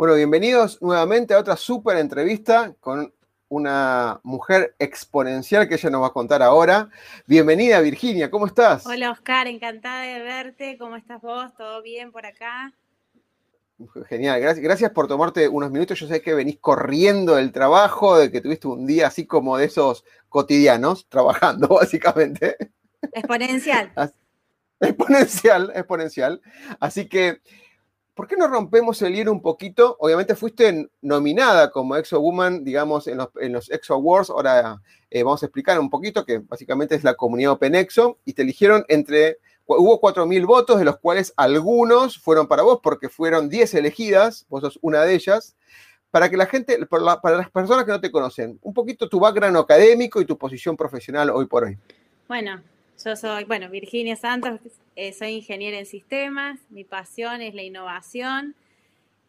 Bueno, bienvenidos nuevamente a otra súper entrevista con una mujer exponencial que ella nos va a contar ahora. Bienvenida Virginia, ¿cómo estás? Hola Oscar, encantada de verte. ¿Cómo estás vos? ¿Todo bien por acá? Genial, gracias, gracias por tomarte unos minutos. Yo sé que venís corriendo del trabajo, de que tuviste un día así como de esos cotidianos, trabajando básicamente. Exponencial. Exponencial, exponencial. Así que ¿por qué no rompemos el hielo un poquito? Obviamente fuiste nominada como Exo Woman, digamos, en los, Exo Awards. Ahora eh, vamos a explicar un poquito que básicamente es la comunidad Open Exo y te eligieron entre, hubo 4.000 votos, de los cuales algunos fueron para vos porque fueron 10 elegidas, vos sos una de ellas. Para que la gente, para las personas que no te conocen, un poquito tu background académico y tu posición profesional hoy por hoy. Bueno, yo soy, bueno, Virginia Santos, eh, soy ingeniera en sistemas, mi pasión es la innovación,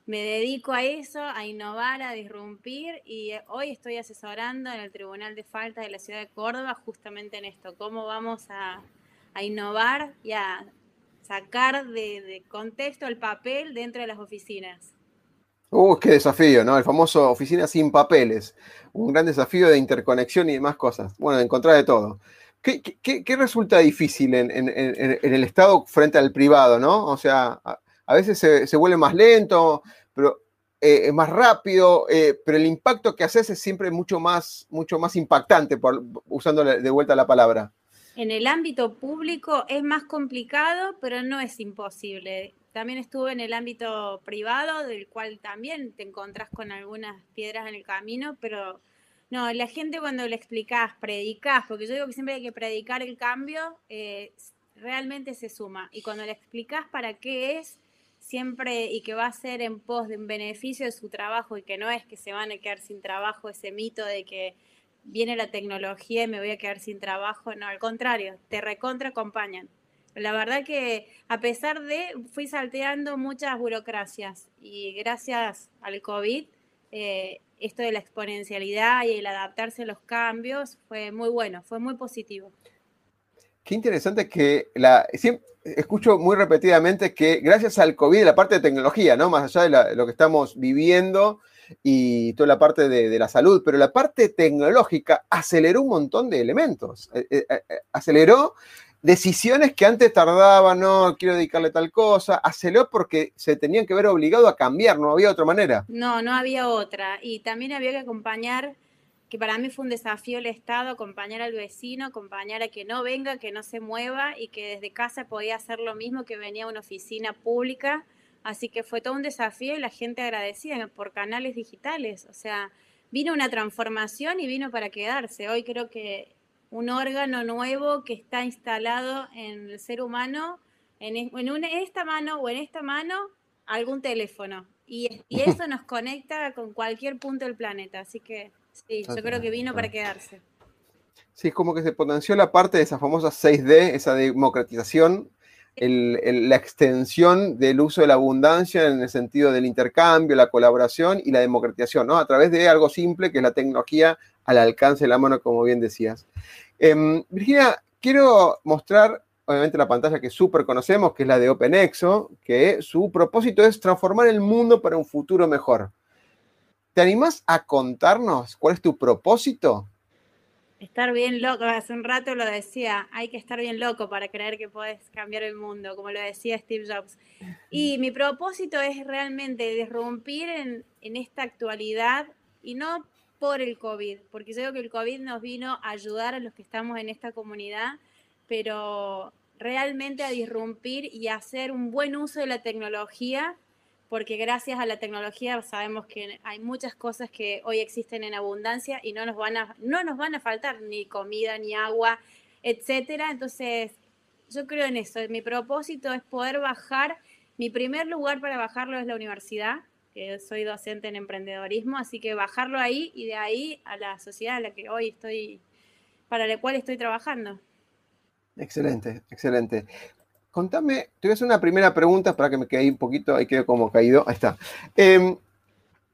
me dedico a eso, a innovar, a disrumpir y eh, hoy estoy asesorando en el Tribunal de Falta de la Ciudad de Córdoba justamente en esto, cómo vamos a, innovar y a sacar de, contexto el papel dentro de las oficinas. Uh, qué desafío, ¿no? El famoso oficina sin papeles. Un gran desafío de interconexión y demás cosas. Bueno, de encontrar de todo. ¿Qué, resulta difícil en, el Estado frente al privado, no? O sea, a, veces se, vuelve más lento, pero eh, es más rápido, eh, pero el impacto que haces es siempre mucho más, mucho más impactante, por, usando de vuelta la palabra. En el ámbito público es más complicado, pero no es imposible. También estuve en el ámbito privado, del cual también te encontrás con algunas piedras en el camino, pero no, la gente cuando le explicás, predicás, porque yo digo que siempre hay que predicar el cambio, eh, realmente se suma. Y cuando le explicás para qué es, siempre y que va a ser en pos de un beneficio de su trabajo y que no es que se van a quedar sin trabajo, ese mito de que viene la tecnología y me voy a quedar sin trabajo, no, al contrario, te recontra acompañan. La verdad que a pesar de, fui salteando muchas burocracias y gracias al COVID, eh, esto de la exponencialidad y el adaptarse a los cambios fue muy bueno, fue muy positivo. Qué interesante que la, escucho muy repetidamente que gracias al COVID, la parte de tecnología, ¿no? Más allá de, lo que estamos viviendo y toda la parte de, la salud, pero la parte tecnológica aceleró un montón de elementos. Eh, eh, aceleró decisiones que antes tardaban, no quiero dedicarle tal cosa, aceleró porque se tenían que ver obligado a cambiar, no había otra manera. No, no había otra. Y también había que acompañar, que para mí fue un desafío el Estado, acompañar al vecino, acompañar a que no venga, que no se mueva y que desde casa podía hacer lo mismo que venía a una oficina pública. Así que fue todo un desafío y la gente agradecida por canales digitales. O sea, vino una transformación y vino para quedarse. Hoy creo que un órgano nuevo que está instalado en el ser humano, en, en, esta mano o en esta mano, algún teléfono. Y, eso nos conecta con cualquier punto del planeta. Así que sí, yo creo que vino para quedarse. Sí, es como que se potenció la parte de esa famosa 6D, esa democratización, la extensión del uso de la abundancia en el sentido del intercambio, la colaboración y la democratización, ¿no? A través de algo simple que es la tecnología al alcance de la mano, como bien decías. Em, Virginia, quiero mostrar, obviamente, la pantalla que súper conocemos, que es la de OpenExo, que su propósito es transformar el mundo para un futuro mejor. ¿Te animás a contarnos cuál es tu propósito? Estar bien loco, hace un rato lo decía, hay que estar bien loco para creer que puedes cambiar el mundo, como lo decía Steve Jobs. Y mi propósito es realmente disrumpir en, en esta actualidad y no por el COVID, porque yo creo que el COVID nos vino a ayudar a los que estamos en esta comunidad, pero realmente a disrumpir y a hacer un buen uso de la tecnología, porque gracias a la tecnología sabemos que hay muchas cosas que hoy existen en abundancia y no nos van a, no nos van a faltar ni comida, ni agua, etcétera. Entonces, yo creo en eso. Mi propósito es poder bajar. Mi primer lugar para bajarlo es la universidad, que soy docente en emprendedorismo, así que bajarlo ahí y de ahí a la sociedad a la que hoy estoy, para la cual estoy trabajando. Excelente, excelente. Contame, te voy a hacer una primera pregunta para que me quede un poquito, ahí quedo como caído, ahí está. Em,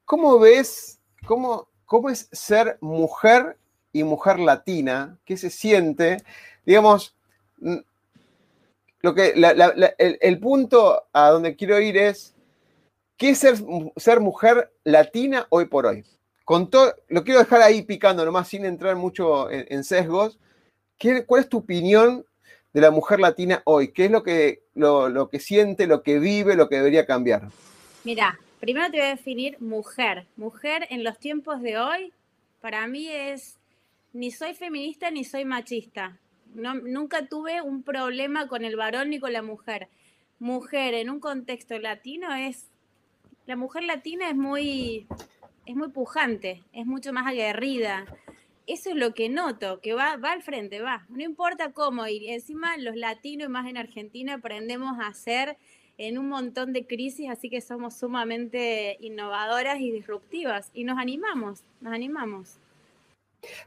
¿Cómo ves, cómo, cómo es ser mujer y mujer latina? ¿Qué se siente? Digamos, lo que, el, punto a donde quiero ir es, ¿qué es ser, mujer latina hoy por hoy? Lo quiero dejar ahí picando nomás sin entrar mucho en, sesgos. ¿Cuál es tu opinión de la mujer latina hoy? ¿Qué es lo que, lo, que siente, lo que vive, lo que debería cambiar? Mira, primero te voy a definir mujer. Mujer en los tiempos de hoy, para mí es, ni soy feminista ni soy machista. Nunca tuve un problema con el varón ni con la mujer. Mujer en un contexto latino es, la mujer latina es muy, es muy pujante, es mucho más aguerrida eso es lo que noto, que va, va al frente, va. No importa cómo ir. Encima los latinos, más en Argentina, aprendemos a hacer en un montón de crisis, así que somos sumamente innovadoras y disruptivas. Y nos animamos, nos animamos.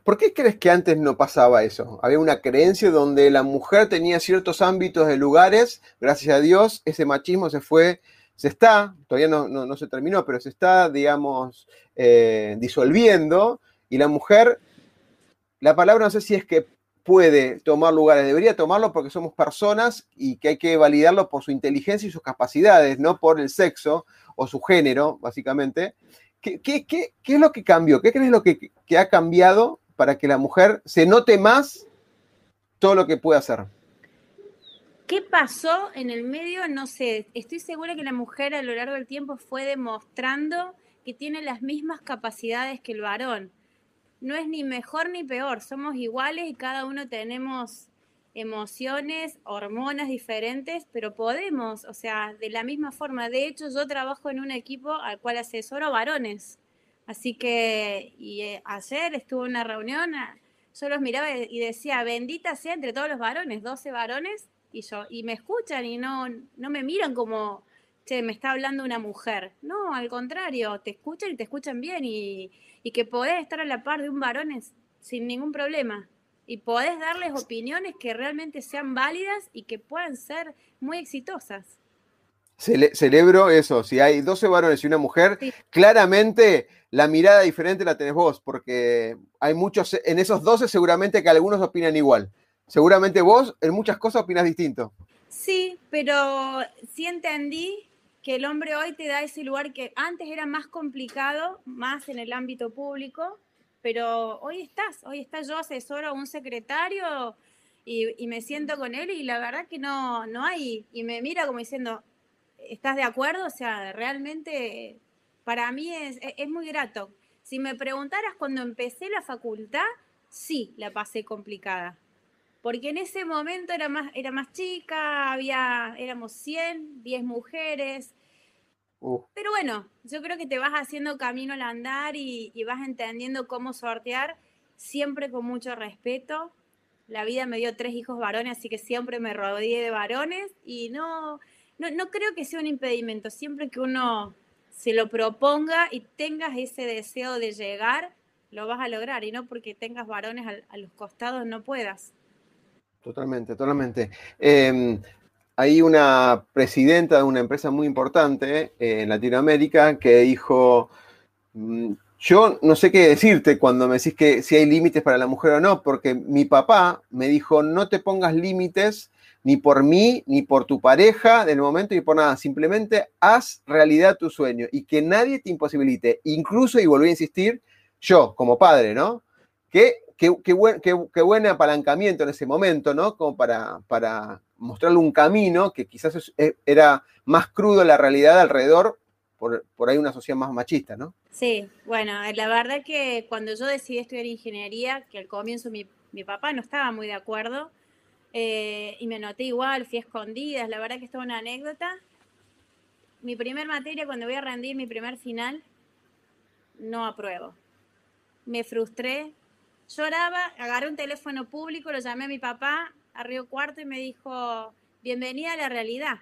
¿Por qué crees que antes no pasaba eso? Había una creencia donde la mujer tenía ciertos ámbitos de lugares, gracias a Dios, ese machismo se fue, se está, todavía no, se terminó, pero se está, digamos, eh, disolviendo, y la mujer la palabra no sé si es que puede tomar lugares, debería tomarlo porque somos personas y que hay que validarlo por su inteligencia y sus capacidades, no por el sexo o su género, básicamente. ¿Qué, es lo que cambió? ¿Qué crees lo que, ha cambiado para que la mujer se note más todo lo que puede hacer? ¿Qué pasó en el medio? No sé. Estoy segura que la mujer a lo largo del tiempo fue demostrando que tiene las mismas capacidades que el varón no es ni mejor ni peor, somos iguales y cada uno tenemos emociones, hormonas diferentes, pero podemos, o sea, de la misma forma. De hecho, yo trabajo en un equipo al cual asesoro varones. Así que, y eh, ayer estuve en una reunión, yo los miraba y decía, bendita sea entre todos los varones, 12 varones, y yo, y me escuchan y no, no me miran como, che, me está hablando una mujer. No, al contrario, te escuchan y te escuchan bien y, y que podés estar a la par de un varón sin ningún problema. Y podés darles opiniones que realmente sean válidas y que puedan ser muy exitosas. celebro eso, si hay 12 varones y una mujer, claramente la mirada diferente la tenés vos, porque hay muchos, en esos 12 seguramente que algunos opinan igual. Seguramente vos en muchas cosas opinas distinto. Sí, pero sí entendí que el hombre hoy te da ese lugar que antes era más complicado, más en el ámbito público, pero hoy estás, hoy está yo asesoro a un secretario y, me siento con él y la verdad que no, no hay, y me mira como diciendo, ¿estás de acuerdo? O sea, realmente para mí es, es muy grato. Si me preguntaras cuando empecé la facultad, sí, la pasé complicada porque en ese momento era más, era más chica, había, éramos 100, 10 mujeres. Pero bueno, yo creo que te vas haciendo camino al andar y, vas entendiendo cómo sortear, siempre con mucho respeto. La vida me dio tres hijos varones, así que siempre me rodeé de varones y no, no, no creo que sea un impedimento. Siempre que uno se lo proponga y tengas ese deseo de llegar, lo vas a lograr y no porque tengas varones a los costados no puedas. Totalmente, totalmente. Em, hay una presidenta de una empresa muy importante eh, en Latinoamérica que dijo, mm, yo no sé qué decirte cuando me decís que si hay límites para la mujer o no, porque mi papá me dijo, no te pongas límites ni por mí, ni por tu pareja del momento, ni por nada. Simplemente haz realidad tu sueño y que nadie te imposibilite. Incluso, y volví a insistir, yo como padre, ¿no? Que qué, buen, apalancamiento en ese momento, ¿no? Como para, para mostrarle un camino que quizás e, era más crudo la realidad alrededor por, por ahí una sociedad más machista, ¿no? Sí, bueno, la verdad que cuando yo decidí estudiar ingeniería, que al comienzo mi, mi papá no estaba muy de acuerdo, eh, y me noté igual, fui a escondidas, la verdad que es una anécdota. Mi primer materia, cuando voy a rendir mi primer final, no apruebo. Me frustré, lloraba, agarré un teléfono público, lo llamé a mi papá a Río Cuarto y me dijo, bienvenida a la realidad,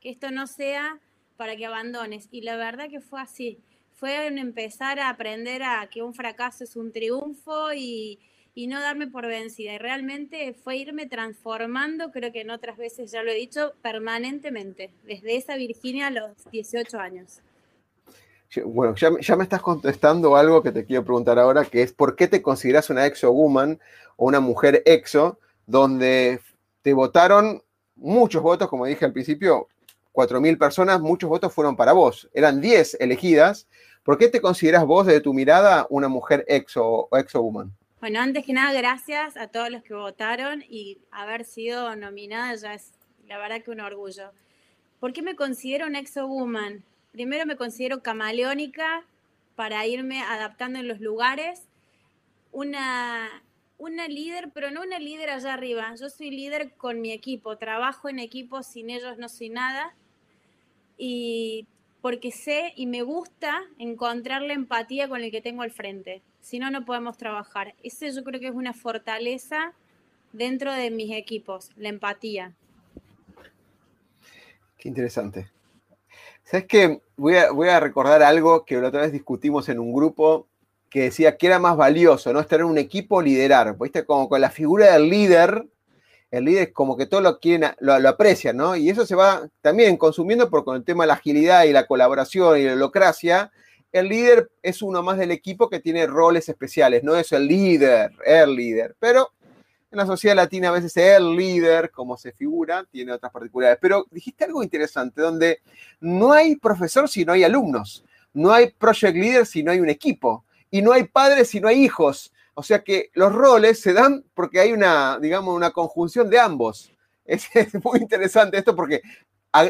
que esto no sea para que abandones. Y la verdad que fue así, fue empezar a aprender a que un fracaso es un triunfo y, y no darme por vencida. Y realmente fue irme transformando, creo que en otras veces ya lo he dicho, permanentemente, desde esa Virginia a los 18 años. Bueno, ya, me estás contestando algo que te quiero preguntar ahora, que es ¿por qué te consideras una exo-woman o una mujer exo, donde te votaron muchos votos, como dije al principio, 4.000 personas, muchos votos fueron para vos, eran 10 elegidas. ¿Por qué te consideras vos, desde tu mirada, una mujer exo o exo-woman? Bueno, antes que nada, gracias a todos los que votaron y haber sido nominada ya es la verdad que un orgullo. ¿Por qué me considero una exo-woman? Primero me considero camaleónica para irme adaptando en los lugares. Una, una líder, pero no una líder allá arriba. Yo soy líder con mi equipo, trabajo en equipo, sin ellos no soy nada. Y porque sé y me gusta encontrar la empatía con el que tengo al frente. Si no, no podemos trabajar. Ese yo creo que es una fortaleza dentro de mis equipos, la empatía. Qué interesante. ¿Sabes qué? Voy a, voy a recordar algo que la otra vez discutimos en un grupo que decía que era más valioso, ¿no? Estar en un equipo, liderar. ¿Viste? Como con la figura del líder, el líder como que todo lo quieren, lo, lo, aprecian, ¿no? Y eso se va también consumiendo por con el tema de la agilidad y la colaboración y la holocracia. El líder es uno más del equipo que tiene roles especiales, no es el líder, el líder. Pero en la sociedad latina a veces el líder, como se figura, tiene otras particularidades. Pero dijiste algo interesante, donde no hay profesor si no hay alumnos, no hay project leader si no hay un equipo, y no hay padres si no hay hijos. O sea que los roles se dan porque hay una, digamos, una conjunción de ambos. Es, es muy interesante esto porque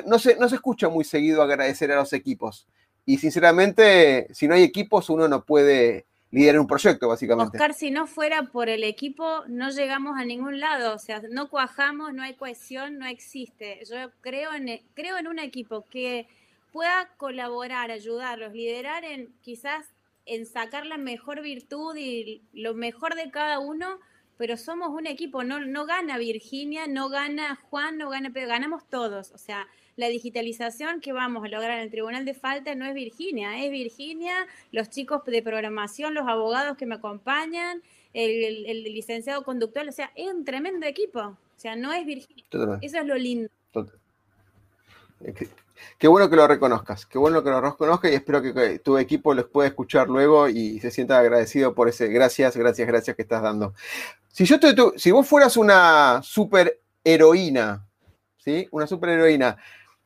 no se, no se escucha muy seguido agradecer a los equipos. Y sinceramente, si no hay equipos, uno no puede liderar un proyecto, básicamente. Oscar, si no fuera por el equipo, no llegamos a ningún lado. O sea, no cuajamos, no hay cohesión, no existe. Yo creo en, creo en un equipo que pueda colaborar, ayudarlos, liderar en quizás en sacar la mejor virtud y lo mejor de cada uno, pero somos un equipo, no, no gana Virginia, no gana Juan, no gana Pedro, ganamos todos. O sea, la digitalización que vamos a lograr en el Tribunal de Falta no es Virginia, es Virginia, los chicos de programación, los abogados que me acompañan, el, el, el licenciado conductor, o sea, es un tremendo equipo. O sea, no es Virginia. Total. Eso es lo lindo. Total. Qué bueno que lo reconozcas, qué bueno que lo reconozcas y espero que, tu equipo los pueda escuchar luego y se sienta agradecido por ese gracias, gracias, gracias que estás dando. Si yo te, tú, si vos fueras una super heroína, ¿sí? Una super heroína,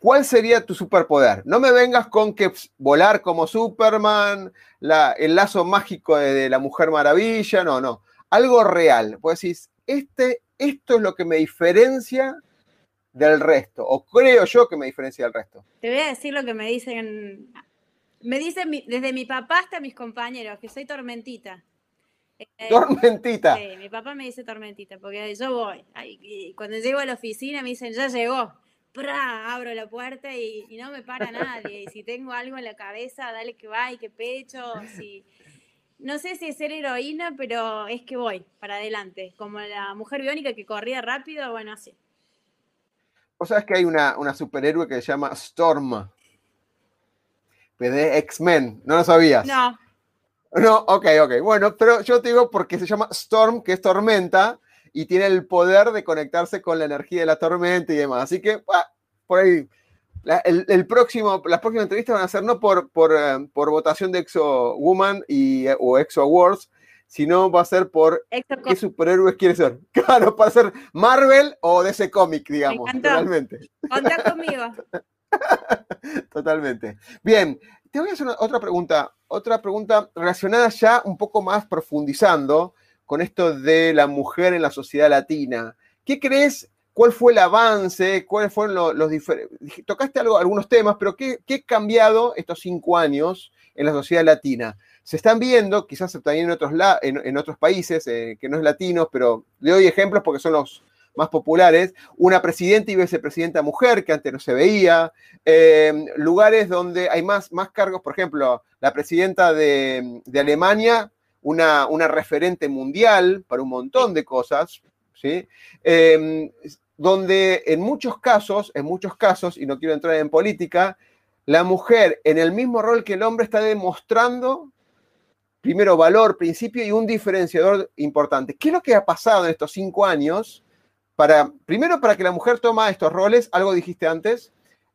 ¿cuál sería tu superpoder? No me vengas con que volar como Superman, la, el lazo mágico de, de, la Mujer Maravilla, no, no. Algo real. Pues decís, este, esto es lo que me diferencia del resto, o creo yo que me diferencia del resto. Te voy a decir lo que me dicen, me dicen desde mi papá hasta mis compañeros, que soy tormentita. Eh, tormentita. Sí, mi papá me dice tormentita, porque yo voy, y cuando llego a la oficina me dicen, ya llegó, ¡Pra! abro la puerta y, y, no me para nadie, y si tengo algo en la cabeza, dale que va y que pecho, si... No sé si es ser heroína, pero es que voy para adelante, como la mujer biónica que corría rápido, bueno, así. Vos sabés que hay una, una superhéroe que se llama Storm. De X-Men. ¿No lo sabías? No. No, ok, ok. Bueno, pero yo te digo porque se llama Storm, que es tormenta, y tiene el poder de conectarse con la energía de la tormenta y demás. Así que, bah, por ahí. La, el, el, próximo, las próximas entrevistas van a ser no por, por, por votación de Exo Woman y, o Exo Awards, sino va a ser por qué superhéroes quiere ser. Claro, para ser Marvel o DC Comic, digamos. Totalmente. Contá conmigo. Totalmente. Bien, te voy a hacer una, otra pregunta, otra pregunta relacionada ya un poco más profundizando con esto de la mujer en la sociedad latina. ¿Qué crees ¿Cuál fue el avance? ¿Cuáles fueron los, diferentes? Tocaste algo, algunos temas, pero ¿qué, ¿qué, ha cambiado estos cinco años en la sociedad latina? Se están viendo, quizás también en otros, en, otros países, eh, que no es latinos, pero le doy ejemplos porque son los más populares, una presidenta y vicepresidenta mujer que antes no se veía, em, lugares donde hay más cargos, por ejemplo, la presidenta de, Alemania, una, referente mundial para un montón de cosas, ¿sí? Em, donde en muchos casos, en muchos casos, y no quiero entrar en política, la mujer en el mismo rol que el hombre está demostrando primero valor, principio y un diferenciador importante. ¿Qué es lo que ha pasado en estos cinco años para, primero, para que la mujer toma estos roles, algo dijiste antes,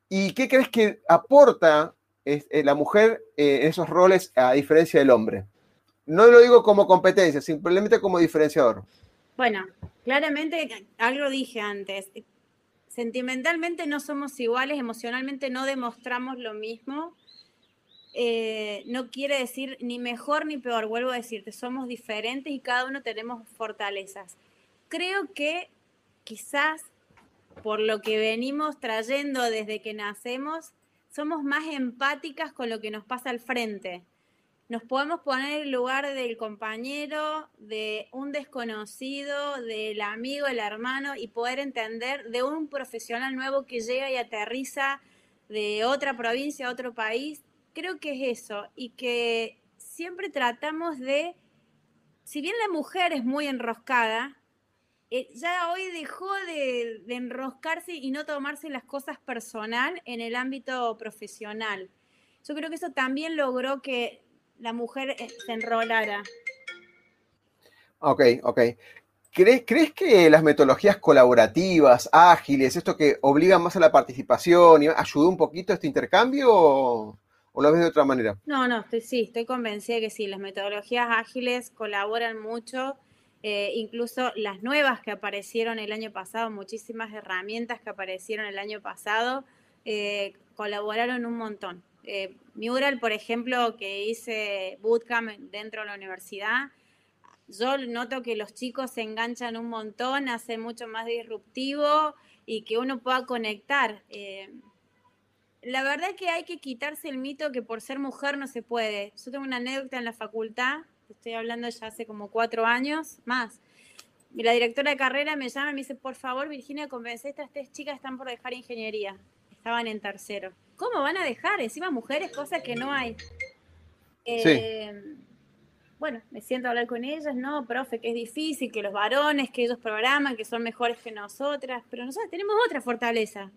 y qué crees que aporta eh, la mujer eh, en esos roles a diferencia del hombre? No lo digo como competencia, simplemente como diferenciador. Bueno, claramente algo dije antes. Sentimentalmente no somos iguales, emocionalmente no demostramos lo mismo. Eh, no quiere decir ni mejor ni peor, vuelvo a decirte, somos diferentes y cada uno tenemos fortalezas. Creo que quizás por lo que venimos trayendo desde que nacemos, somos más empáticas con lo que nos pasa al frente. Nos podemos poner en el lugar del compañero, de un desconocido, del amigo, el hermano y poder entender de un profesional nuevo que llega y aterriza de otra provincia otro país. Creo que es eso y que siempre tratamos de, si bien la mujer es muy enroscada, eh, ya hoy dejó de, enroscarse y no tomarse las cosas personal en el ámbito profesional. Yo creo que eso también logró que la mujer eh, se enrolara. Ok, ok. ¿Crees, ¿Crees que las metodologías colaborativas, ágiles, esto que obligan más a la participación, ayudó un poquito a este intercambio o, lo ves de otra manera? No, no, estoy, sí, estoy convencida de que sí, las metodologías ágiles colaboran mucho eh, incluso las nuevas que aparecieron el año pasado, muchísimas herramientas que aparecieron el año pasado, eh, colaboraron un montón. Eh, Mural, por ejemplo, que hice bootcamp dentro de la universidad, yo noto que los chicos se enganchan un montón, hace mucho más disruptivo y que uno pueda conectar. la verdad es que hay que quitarse el mito que por ser mujer no se puede. Yo tengo una anécdota en la facultad estoy hablando ya hace como cuatro años más. Y la directora de carrera me llama y me dice, por favor, Virginia, convence estas tres chicas están por dejar ingeniería. Estaban en tercero. ¿Cómo van a dejar? Encima mujeres, cosas que no hay. Eh, bueno, me siento a hablar con ellas, no, profe, que es difícil, que los varones, que ellos programan, que son mejores que nosotras, pero nosotros tenemos otra fortaleza.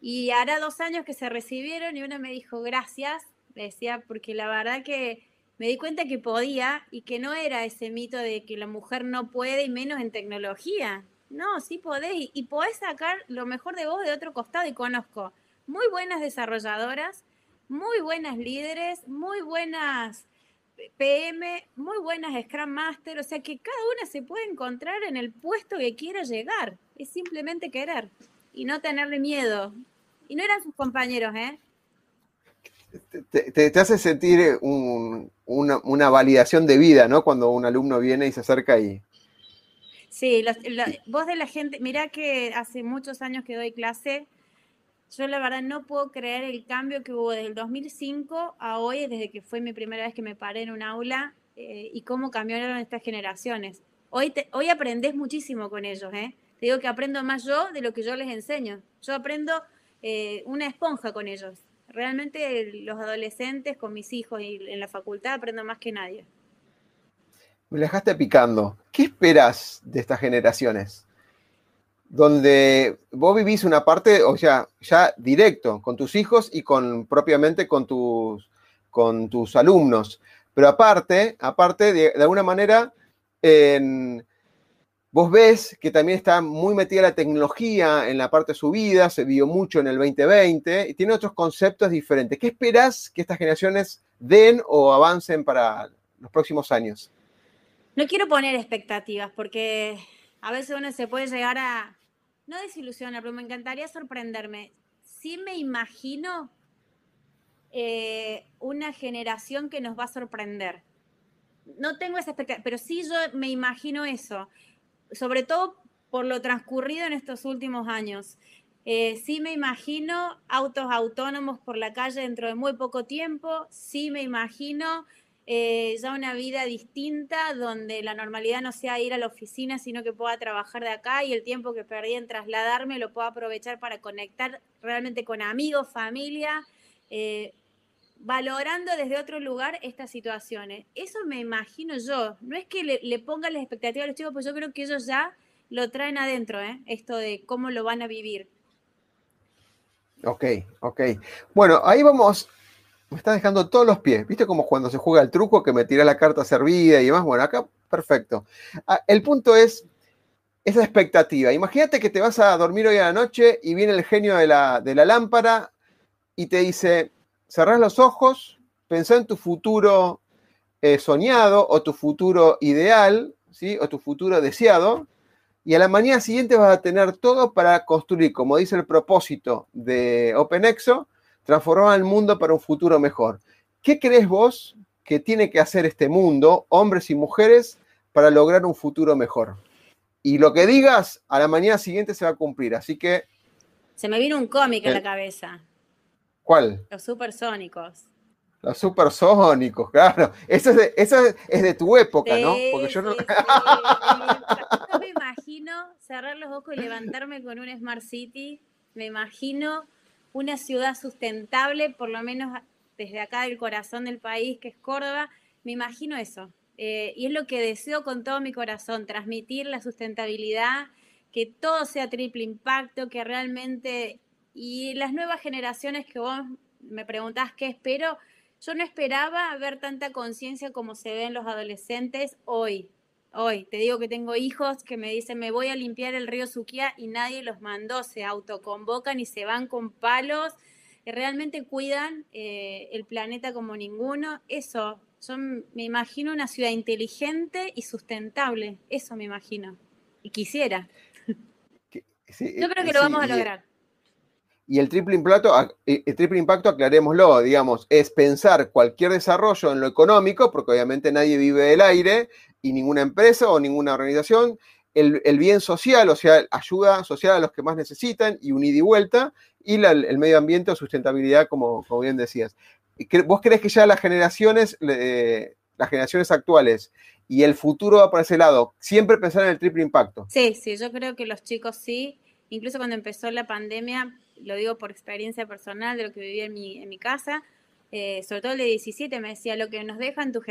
Y hará dos años que se recibieron y una me dijo, gracias, decía, porque la verdad que me di cuenta que podía y que no era ese mito de que la mujer no puede y menos en tecnología. No, sí podés y, podés sacar lo mejor de vos de otro costado y conozco muy buenas desarrolladoras, muy buenas líderes, muy buenas PM, muy buenas Scrum Master, o sea que cada una se puede encontrar en el puesto que quiera llegar, es simplemente querer y no tenerle miedo. Y no eran sus compañeros, ¿eh? te, hace sentir una, validación de vida, ¿no? Cuando un alumno viene y se acerca y... Sí, vos de la gente, mirá que hace muchos años que doy clase, yo la verdad no puedo creer el cambio que hubo desde el 2005 a hoy, desde que fue mi primera vez que me paré en un aula eh, y cómo cambiaron estas generaciones. Hoy, hoy aprendés muchísimo con ellos, ¿eh? Te digo que aprendo más yo de lo que yo les enseño. Yo aprendo eh, una esponja con ellos realmente los adolescentes con mis hijos y en la facultad aprendo más que nadie. Me dejaste picando. ¿Qué esperas de estas generaciones? Donde vos vivís una parte, o sea, ya directo, con tus hijos y con propiamente con tus, con tus alumnos. Pero aparte, aparte, de, de alguna manera, en, Vos ves que también está muy metida la tecnología en la parte de su vida, se vio mucho en el 2020 y tiene otros conceptos diferentes. ¿Qué esperas que estas generaciones den o avancen para los próximos años? No quiero poner expectativas porque a veces uno se puede llegar a, no desilusionar, pero me encantaría sorprenderme. Sí me imagino eh, una generación que nos va a sorprender. No tengo esa expectativa, pero sí yo me imagino eso sobre todo por lo transcurrido en estos últimos años. Eh, sí me imagino autos autónomos por la calle dentro de muy poco tiempo, sí me imagino eh, ya una vida distinta donde la normalidad no sea ir a la oficina, sino que pueda trabajar de acá y el tiempo que perdí en trasladarme lo puedo aprovechar para conectar realmente con amigos, familia, eh, valorando desde otro lugar estas situaciones. Eso me imagino yo. No es que le, le pongan las expectativas a los chicos, pues yo creo que ellos ya lo traen adentro, ¿eh? esto de cómo lo van a vivir. Ok, ok. Bueno, ahí vamos. Me está dejando todos los pies. ¿Viste como cuando se juega el truco que me tira la carta servida y demás? Bueno, acá perfecto. Ah, el punto es esa expectativa. Imagínate que te vas a dormir hoy a la noche y viene el genio de la, lámpara y te dice, cerrás los ojos, pensá en tu futuro eh, soñado o tu futuro ideal, ¿sí? o tu futuro deseado, y a la mañana siguiente vas a tener todo para construir, como dice el propósito de OpenExo, transformar el mundo para un futuro mejor. ¿Qué crees vos que tiene que hacer este mundo, hombres y mujeres, para lograr un futuro mejor? Y lo que digas, a la mañana siguiente se va a cumplir. Así que... Se me vino un cómic en la cabeza. ¿Cuál? Los supersónicos. Los supersónicos, claro. Eso es de, eso es de tu época, ¿no? Porque yo no... no me imagino cerrar los ojos y levantarme con un Smart City. Me imagino una ciudad sustentable, por lo menos desde acá del corazón del país, que es Córdoba. Me imagino eso. Eh, y es lo que deseo con todo mi corazón, transmitir la sustentabilidad, que todo sea triple impacto, que realmente... Y las nuevas generaciones que vos me preguntás qué espero, yo no esperaba ver tanta conciencia como se ve en los adolescentes hoy. Hoy, te digo que tengo hijos que me dicen, me voy a limpiar el río Suquía y nadie los mandó, se autoconvocan y se van con palos, y realmente cuidan eh, el planeta como ninguno. Eso, yo me imagino una ciudad inteligente y sustentable, eso me imagino, y quisiera. yo creo que lo vamos a lograr. Y el triple, impacto, el triple impacto, aclarémoslo, digamos, es pensar cualquier desarrollo en lo económico, porque obviamente nadie vive del aire y ninguna empresa o ninguna organización, el, bien social, o sea, ayuda social a los que más necesitan y un ida y vuelta, y el medio ambiente o sustentabilidad, como, como bien decías. ¿Vos crees que ya las generaciones, las generaciones actuales y el futuro va por ese lado, siempre pensar en el triple impacto? Sí, sí, yo creo que los chicos sí, incluso cuando empezó la pandemia, lo digo por experiencia personal de lo que viví en mi, en mi casa, eh, sobre todo el de 17 me decía, lo que nos deja, tu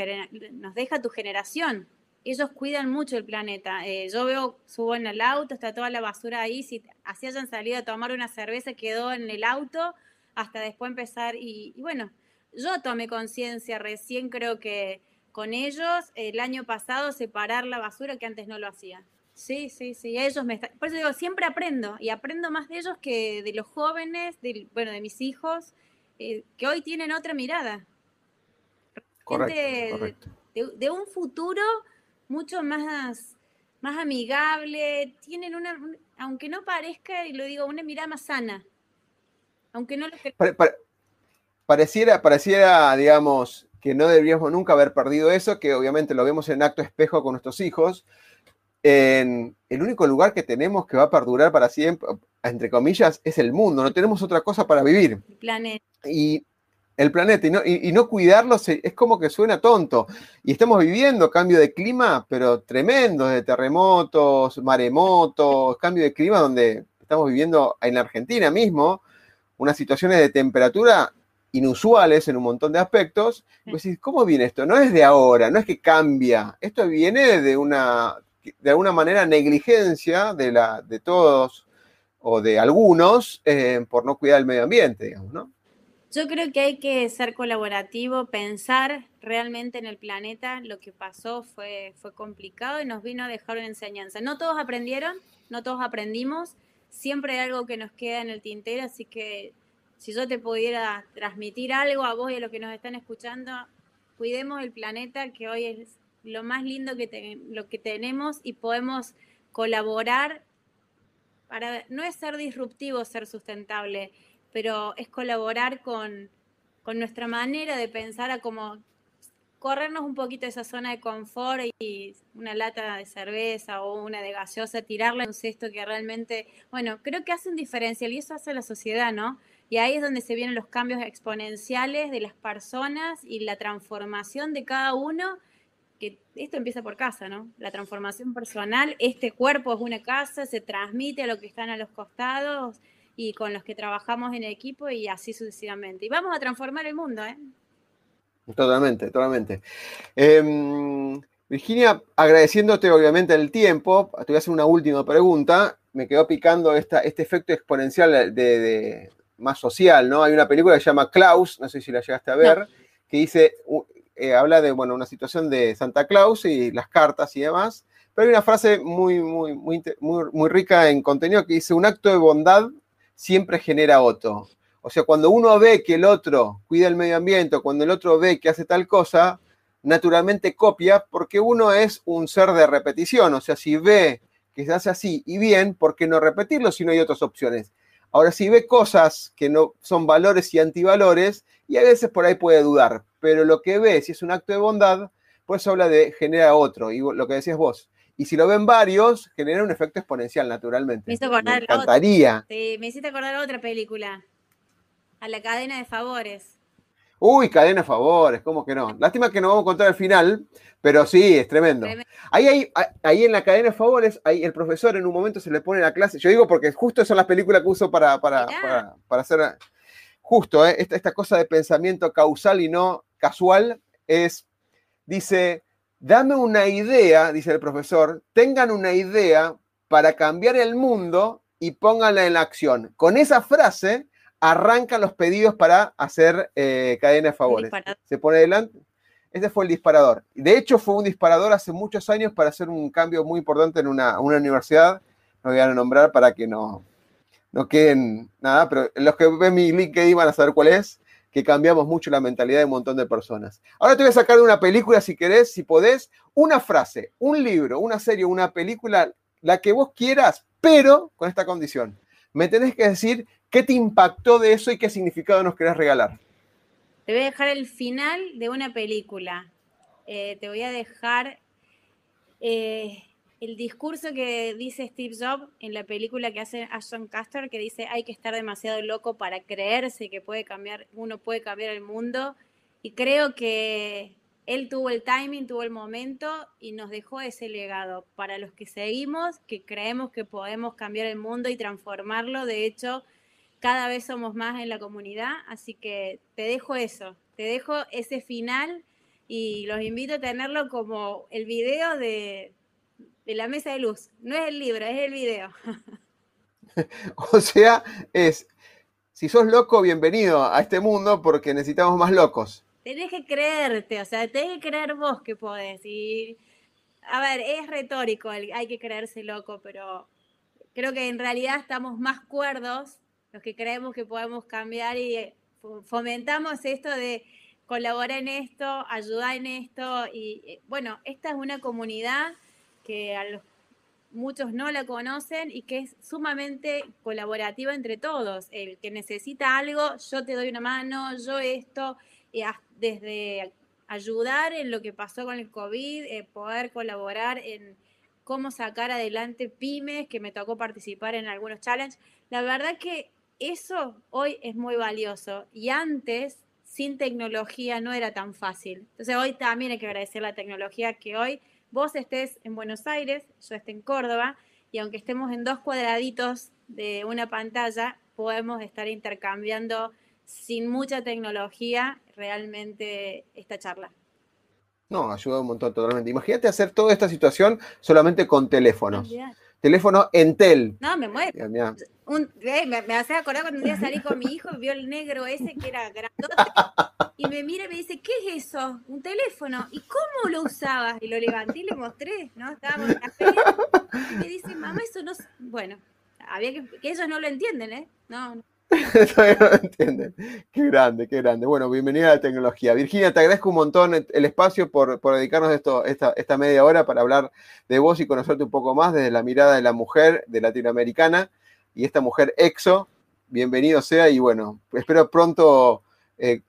nos deja tu generación. Ellos cuidan mucho el planeta. Eh, yo veo, subo en el auto, está toda la basura ahí. Si así hayan salido a tomar una cerveza, quedó en el auto hasta después empezar. Y, y bueno, yo tomé conciencia recién, creo que con ellos, el año pasado, separar la basura que antes no lo hacía. Sí, sí, sí, ellos me están... Por eso digo, siempre aprendo y aprendo más de ellos que de los jóvenes, de, bueno, de mis hijos, eh, que hoy tienen otra mirada. Correcto, De, un futuro mucho más, más amigable, tienen una, aunque no parezca, y lo digo, una mirada más sana. Aunque no lo pareciera, pareciera, digamos, que no deberíamos nunca haber perdido eso, que obviamente lo vemos en acto espejo con nuestros hijos, en el único lugar que tenemos que va a perdurar para siempre, entre comillas, es el mundo. No tenemos otra cosa para vivir. El planeta. Y el planeta, y no, y, no cuidarlo es como que suena tonto. Y estamos viviendo cambio de clima, pero tremendo, de terremotos, maremotos, cambio de clima donde estamos viviendo en la Argentina mismo, unas situaciones de temperatura inusuales en un montón de aspectos. ¿cómo viene esto? No es de ahora, no es que cambia. Esto viene de una de alguna manera negligencia de, la, de todos o de algunos eh, por no cuidar el medio ambiente, digamos, ¿no? Yo creo que hay que ser colaborativo, pensar realmente en el planeta. Lo que pasó fue, fue complicado y nos vino a dejar una enseñanza. No todos aprendieron, no todos aprendimos. Siempre hay algo que nos queda en el tintero, así que si yo te pudiera transmitir algo a vos y a los que nos están escuchando, cuidemos el planeta, que hoy es lo más lindo que, lo que tenemos y podemos colaborar para, no es ser disruptivo, ser sustentable, pero es colaborar con, nuestra manera de pensar a como corrernos un poquito esa zona de confort y una lata de cerveza o una de gaseosa, tirarla en un cesto que realmente, bueno, creo que hace un diferencial y eso hace la sociedad, ¿no? Y ahí es donde se vienen los cambios exponenciales de las personas y la transformación de cada uno, que esto empieza por casa, ¿no? La transformación personal, este cuerpo es una casa, se transmite a lo que están a los costados y con los que trabajamos en equipo y así sucesivamente. Y vamos a transformar el mundo, ¿eh? Totalmente, totalmente. Em, Virginia, agradeciéndote obviamente el tiempo, te voy a hacer una última pregunta. Me quedó picando esta, este efecto exponencial de, más social, ¿no? Hay una película que se llama Klaus, no sé si la llegaste a ver, que dice, eh, habla de, bueno, una situación de Santa Claus y las cartas y demás, pero hay una frase muy, muy, muy, muy, muy rica en contenido que dice, un acto de bondad siempre genera otro. O sea, cuando uno ve que el otro cuida el medio ambiente, cuando el otro ve que hace tal cosa, naturalmente copia porque uno es un ser de repetición. O sea, si ve que se hace así y bien, ¿por qué no repetirlo si no hay otras opciones? Ahora, si ve cosas que no son valores y antivalores, y a veces por ahí puede dudar, pero lo que ve, si es un acto de bondad, pues habla de genera otro, y lo que decías vos. Y si lo ven varios, genera un efecto exponencial, naturalmente. Me hizo acordar me encantaría. Sí, me hiciste acordar otra película a la cadena de favores. Uy, cadena de favores, ¿cómo que no? Lástima que no vamos a contar el final, pero sí, es tremendo. Ahí, ahí, en la cadena de favores, ahí el profesor en un momento se le pone la clase. Yo digo porque justo son las películas que uso para, para, para, hacer. Justo, ¿eh? esta, esta cosa de pensamiento causal y no casual es. Dice, dame una idea, dice el profesor, tengan una idea para cambiar el mundo y pónganla en la acción. Con esa frase arrancan los pedidos para hacer eh, cadena de favores. Se pone adelante. Ese fue el disparador. De hecho, fue un disparador hace muchos años para hacer un cambio muy importante en una, universidad. No voy a nombrar para que no, no queden nada, pero los que ven mi LinkedIn van a saber cuál es, que cambiamos mucho la mentalidad de un montón de personas. Ahora te voy a sacar de una película, si querés, si podés, una frase, un libro, una serie, una película, la que vos quieras, pero con esta condición. Me tenés que decir ¿Qué te impactó de eso y qué significado nos querés regalar? Te voy a dejar el final de una película. Eh, te voy a dejar eh, el discurso que dice Steve Jobs en la película que hace Ashton Caster, que dice hay que estar demasiado loco para creerse que puede cambiar, uno puede cambiar el mundo. Y creo que él tuvo el timing, tuvo el momento y nos dejó ese legado para los que seguimos, que creemos que podemos cambiar el mundo y transformarlo. De hecho, cada vez somos más en la comunidad, así que te dejo eso, te dejo ese final y los invito a tenerlo como el video de, la mesa de luz. No es el libro, es el video. o sea, es, si sos loco, bienvenido a este mundo porque necesitamos más locos. Tenés que creerte, o sea, tenés que creer vos que podés. Y, a ver, es retórico, hay que creerse loco, pero creo que en realidad estamos más cuerdos los que creemos que podemos cambiar y fomentamos esto de colaborar en esto, ayudar en esto. Y eh, bueno, esta es una comunidad que a los, muchos no la conocen y que es sumamente colaborativa entre todos. El que necesita algo, yo te doy una mano, yo esto, desde ayudar en lo que pasó con el COVID, eh, poder colaborar en cómo sacar adelante pymes, que me tocó participar en algunos challenges. La verdad que eso hoy es muy valioso y antes sin tecnología no era tan fácil. Entonces hoy también hay que agradecer la tecnología que hoy vos estés en Buenos Aires, yo esté en Córdoba y aunque estemos en dos cuadraditos de una pantalla, podemos estar intercambiando sin mucha tecnología realmente esta charla. No, ayuda un montón totalmente. Imagínate hacer toda esta situación solamente con teléfonos teléfono Entel. No, me muero. Eh, me, hace acordar cuando un día salí con mi hijo y vio el negro ese que era grandote y me mira y me dice, ¿qué es eso? Un teléfono. ¿Y cómo lo usabas? Y lo levanté y le mostré, ¿no? Estábamos en la feria y me dice, mamá, eso no... Bueno, había que, que ellos no lo entienden, ¿eh? No, no. Todavía no entienden. Qué grande, qué grande. Bueno, bienvenida a la tecnología. Virginia, te agradezco un montón el espacio por, dedicarnos esto, esta, esta, media hora para hablar de vos y conocerte un poco más desde la mirada de la mujer de latinoamericana y esta mujer exo. Bienvenido sea y bueno, espero pronto eh,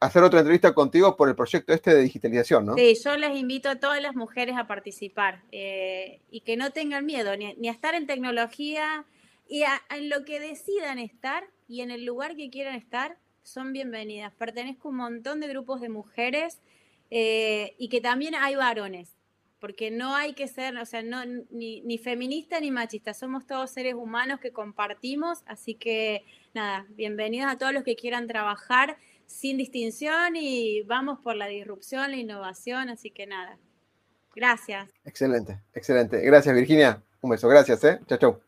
hacer otra entrevista contigo por el proyecto este de digitalización, ¿no? Sí, yo les invito a todas las mujeres a participar eh, y que no tengan miedo ni, a estar en tecnología y en lo que decidan estar y en el lugar que quieran estar, son bienvenidas. Pertenezco a un montón de grupos de mujeres eh, y que también hay varones, porque no hay que ser, o sea, no, ni, ni feminista ni machista, somos todos seres humanos que compartimos, así que nada, bienvenidos a todos los que quieran trabajar sin distinción y vamos por la disrupción, la innovación, así que nada. Gracias. Excelente, excelente. Gracias Virginia. Un beso, gracias, ¿eh? Chao, chao.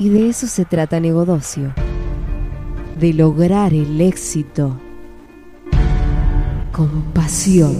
Y de eso se trata Negodocio, de lograr el éxito con pasión.